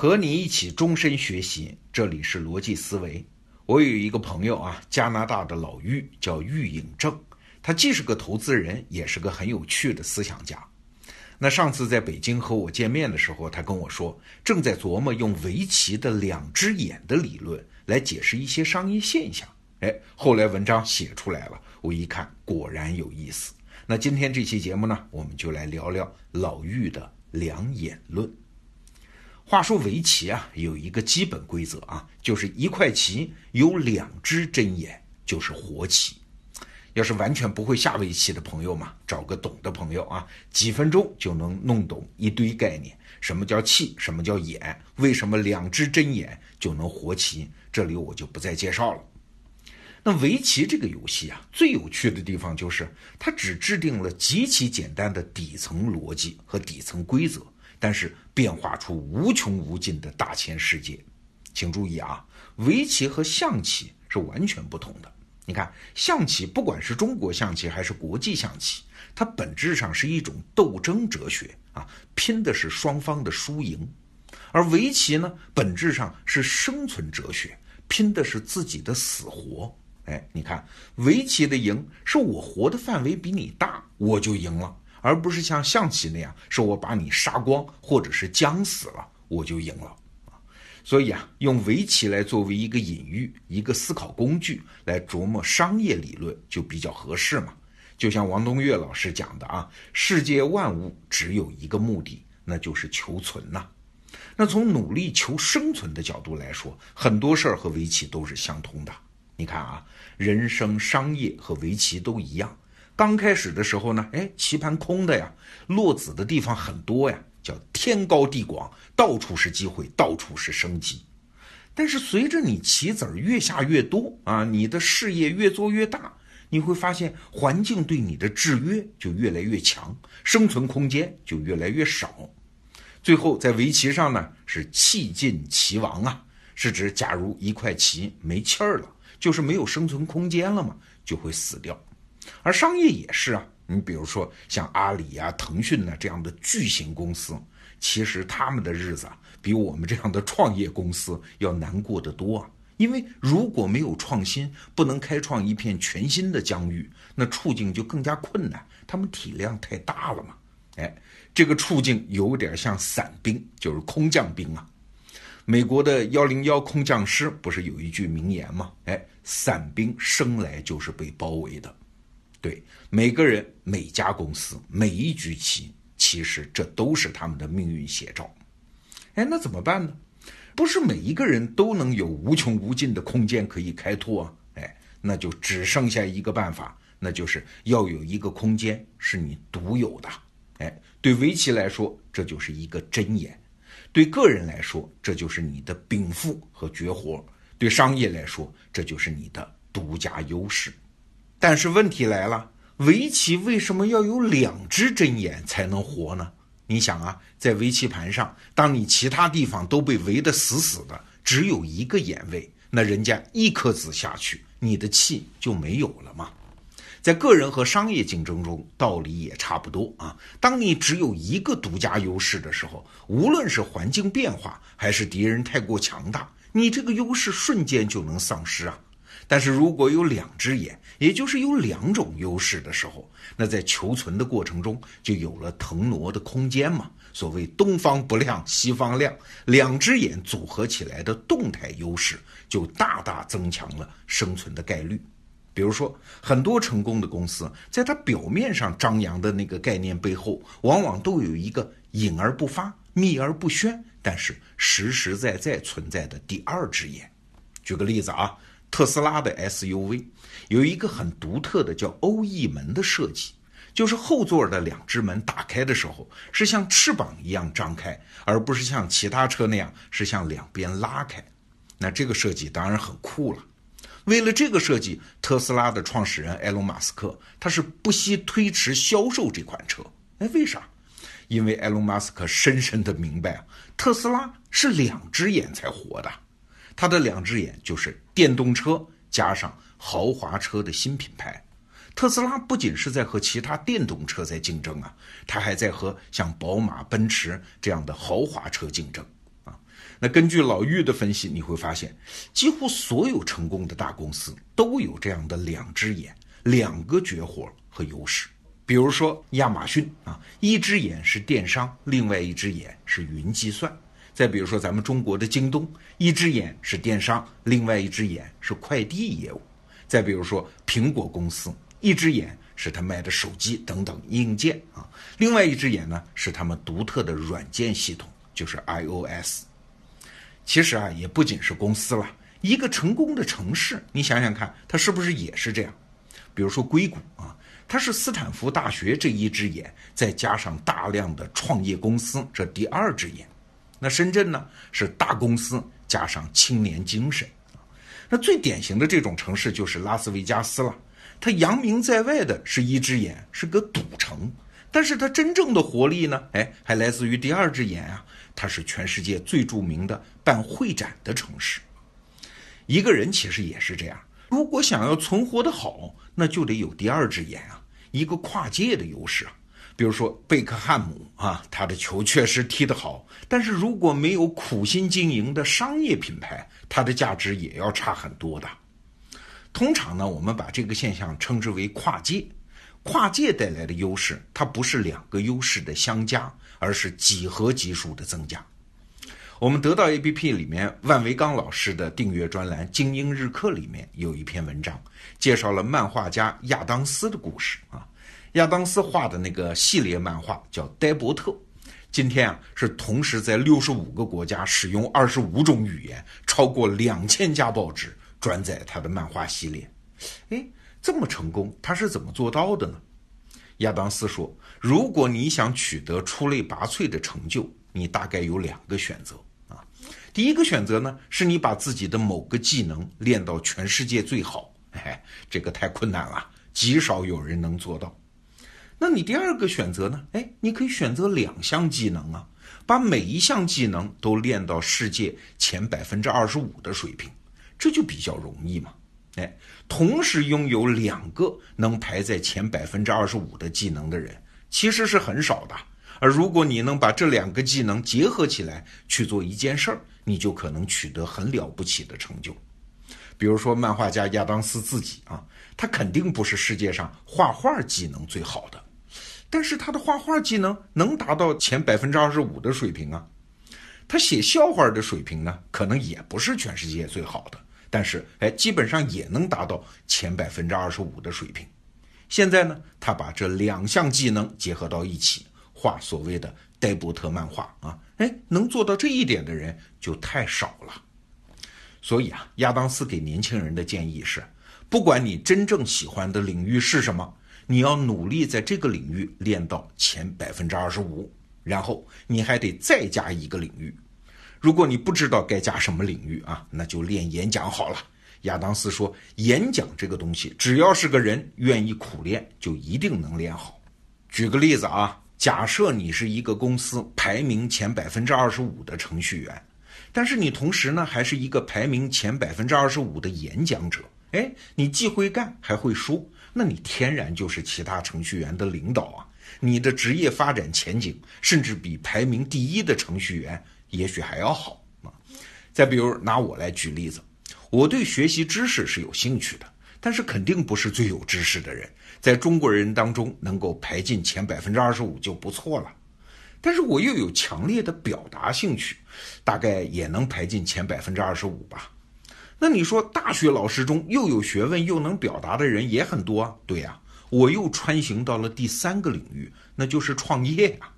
和你一起终身学习，这里是逻辑思维。我有一个朋友啊，加拿大的老玉叫玉影正，他既是个投资人，也是个很有趣的思想家。那上次在北京和我见面的时候，他跟我说，正在琢磨用围棋的两只眼的理论来解释一些商业现象。哎，后来文章写出来了，我一看果然有意思。那今天这期节目呢，我们就来聊聊老玉的两眼论。话说围棋啊，有一个基本规则啊，就是一块棋有两只针眼就是活棋。要是完全不会下围棋的朋友嘛，找个懂的朋友啊，几分钟就能弄懂一堆概念。什么叫气？什么叫眼？为什么两只针眼就能活棋？这里我就不再介绍了。那围棋这个游戏啊，最有趣的地方就是它只制定了极其简单的底层逻辑和底层规则。但是变化出无穷无尽的大千世界，请注意啊，围棋和象棋是完全不同的。你看，象棋不管是中国象棋还是国际象棋，它本质上是一种斗争哲学啊，拼的是双方的输赢；而围棋呢，本质上是生存哲学，拼的是自己的死活。哎，你看，围棋的赢是我活的范围比你大，我就赢了。而不是像象棋那样，是我把你杀光，或者是将死了，我就赢了啊。所以啊，用围棋来作为一个隐喻、一个思考工具来琢磨商业理论，就比较合适嘛。就像王东岳老师讲的啊，世界万物只有一个目的，那就是求存呐。那从努力求生存的角度来说，很多事儿和围棋都是相通的。你看啊，人生、商业和围棋都一样。刚开始的时候呢，哎，棋盘空的呀，落子的地方很多呀，叫天高地广，到处是机会，到处是生机。但是随着你棋子儿越下越多啊，你的事业越做越大，你会发现环境对你的制约就越来越强，生存空间就越来越少。最后在围棋上呢，是气尽棋亡啊，是指假如一块棋没气儿了，就是没有生存空间了嘛，就会死掉。而商业也是啊，你比如说像阿里呀、腾讯呐这样的巨型公司，其实他们的日子啊，比我们这样的创业公司要难过得多啊。因为如果没有创新，不能开创一片全新的疆域，那处境就更加困难。他们体量太大了嘛，哎，这个处境有点像散兵，就是空降兵啊。美国的幺零幺空降师不是有一句名言吗？哎，散兵生来就是被包围的。对每个人、每家公司、每一局棋，其实这都是他们的命运写照。哎，那怎么办呢？不是每一个人都能有无穷无尽的空间可以开拓啊！哎，那就只剩下一个办法，那就是要有一个空间是你独有的。哎，对围棋来说，这就是一个箴言；对个人来说，这就是你的禀赋和绝活；对商业来说，这就是你的独家优势。但是问题来了，围棋为什么要有两只针眼才能活呢？你想啊，在围棋盘上，当你其他地方都被围得死死的，只有一个眼位，那人家一颗子下去，你的气就没有了吗？在个人和商业竞争中，道理也差不多啊。当你只有一个独家优势的时候，无论是环境变化，还是敌人太过强大，你这个优势瞬间就能丧失啊。但是如果有两只眼，也就是有两种优势的时候，那在求存的过程中就有了腾挪的空间嘛。所谓东方不亮西方亮，两只眼组合起来的动态优势就大大增强了生存的概率。比如说，很多成功的公司，在它表面上张扬的那个概念背后，往往都有一个隐而不发、秘而不宣，但是实实在在存在的第二只眼。举个例子啊。特斯拉的 SUV 有一个很独特的叫欧翼门的设计，就是后座的两只门打开的时候是像翅膀一样张开，而不是像其他车那样是向两边拉开。那这个设计当然很酷了。为了这个设计，特斯拉的创始人埃隆·马斯克他是不惜推迟销售这款车。哎，为啥？因为埃隆·马斯克深深的明白啊，特斯拉是两只眼才活的。他的两只眼就是电动车加上豪华车的新品牌，特斯拉不仅是在和其他电动车在竞争啊，它还在和像宝马、奔驰这样的豪华车竞争啊。那根据老玉的分析，你会发现，几乎所有成功的大公司都有这样的两只眼、两个绝活和优势。比如说亚马逊啊，一只眼是电商，另外一只眼是云计算；再比如说咱们中国的京东，一只眼是电商，另外一只眼是快递业务；再比如说苹果公司，一只眼是他卖的手机等等硬件啊，另外一只眼呢是他们独特的软件系统，就是 iOS。其实啊，也不仅是公司了，一个成功的城市，你想想看，它是不是也是这样？比如说硅谷啊，它是斯坦福大学这一只眼，再加上大量的创业公司这第二只眼。那深圳呢，是大公司加上青年精神啊。那最典型的这种城市就是拉斯维加斯了，它扬名在外的是一只眼，是个赌城，但是它真正的活力呢，哎，还来自于第二只眼啊。它是全世界最著名的办会展的城市。一个人其实也是这样，如果想要存活的好，那就得有第二只眼啊，一个跨界的优势啊。比如说贝克汉姆啊，他的球确实踢得好，但是如果没有苦心经营的商业品牌，他的价值也要差很多的。通常呢，我们把这个现象称之为跨界。跨界带来的优势，它不是两个优势的相加。而是几何级数的增加。我们得到 APP 里面万维刚老师的订阅专栏《精英日课》里面有一篇文章，介绍了漫画家亚当斯的故事啊。亚当斯画的那个系列漫画叫《呆伯特》，今天啊是同时在六十五个国家使用二十五种语言，超过两千家报纸转载他的漫画系列。哎，这么成功，他是怎么做到的呢？亚当斯说：“如果你想取得出类拔萃的成就，你大概有两个选择啊。第一个选择呢，是你把自己的某个技能练到全世界最好，哎，这个太困难了，极少有人能做到。那你第二个选择呢？哎，你可以选择两项技能啊，把每一项技能都练到世界前百分之二十五的水平，这就比较容易嘛。”哎，同时拥有两个能排在前百分之二十五的技能的人，其实是很少的。而如果你能把这两个技能结合起来去做一件事儿，你就可能取得很了不起的成就。比如说，漫画家亚当斯自己啊，他肯定不是世界上画画技能最好的，但是他的画画技能能达到前百分之二十五的水平啊。他写笑话的水平呢，可能也不是全世界最好的。但是，哎，基本上也能达到前百分之二十五的水平。现在呢，他把这两项技能结合到一起，画所谓的戴伯特漫画啊，哎，能做到这一点的人就太少了。所以啊，亚当斯给年轻人的建议是：不管你真正喜欢的领域是什么，你要努力在这个领域练到前百分之二十五，然后你还得再加一个领域。如果你不知道该加什么领域啊，那就练演讲好了。亚当斯说，演讲这个东西，只要是个人愿意苦练，就一定能练好。举个例子啊，假设你是一个公司排名前百分之二十五的程序员，但是你同时呢还是一个排名前百分之二十五的演讲者，哎，你既会干还会说，那你天然就是其他程序员的领导啊，你的职业发展前景甚至比排名第一的程序员。也许还要好啊！再比如拿我来举例子，我对学习知识是有兴趣的，但是肯定不是最有知识的人，在中国人当中能够排进前百分之二十五就不错了。但是我又有强烈的表达兴趣，大概也能排进前百分之二十五吧。那你说大学老师中又有学问又能表达的人也很多啊？对呀，我又穿行到了第三个领域，那就是创业呀。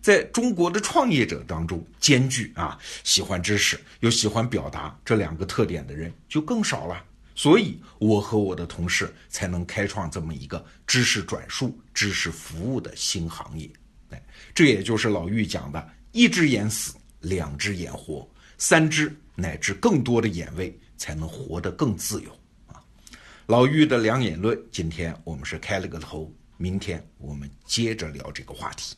在中国的创业者当中，兼具啊喜欢知识又喜欢表达这两个特点的人就更少了。所以，我和我的同事才能开创这么一个知识转述、知识服务的新行业。哎，这也就是老玉讲的：一只眼死，两只眼活，三只乃至更多的眼位才能活得更自由啊。老玉的两眼论，今天我们是开了个头，明天我们接着聊这个话题。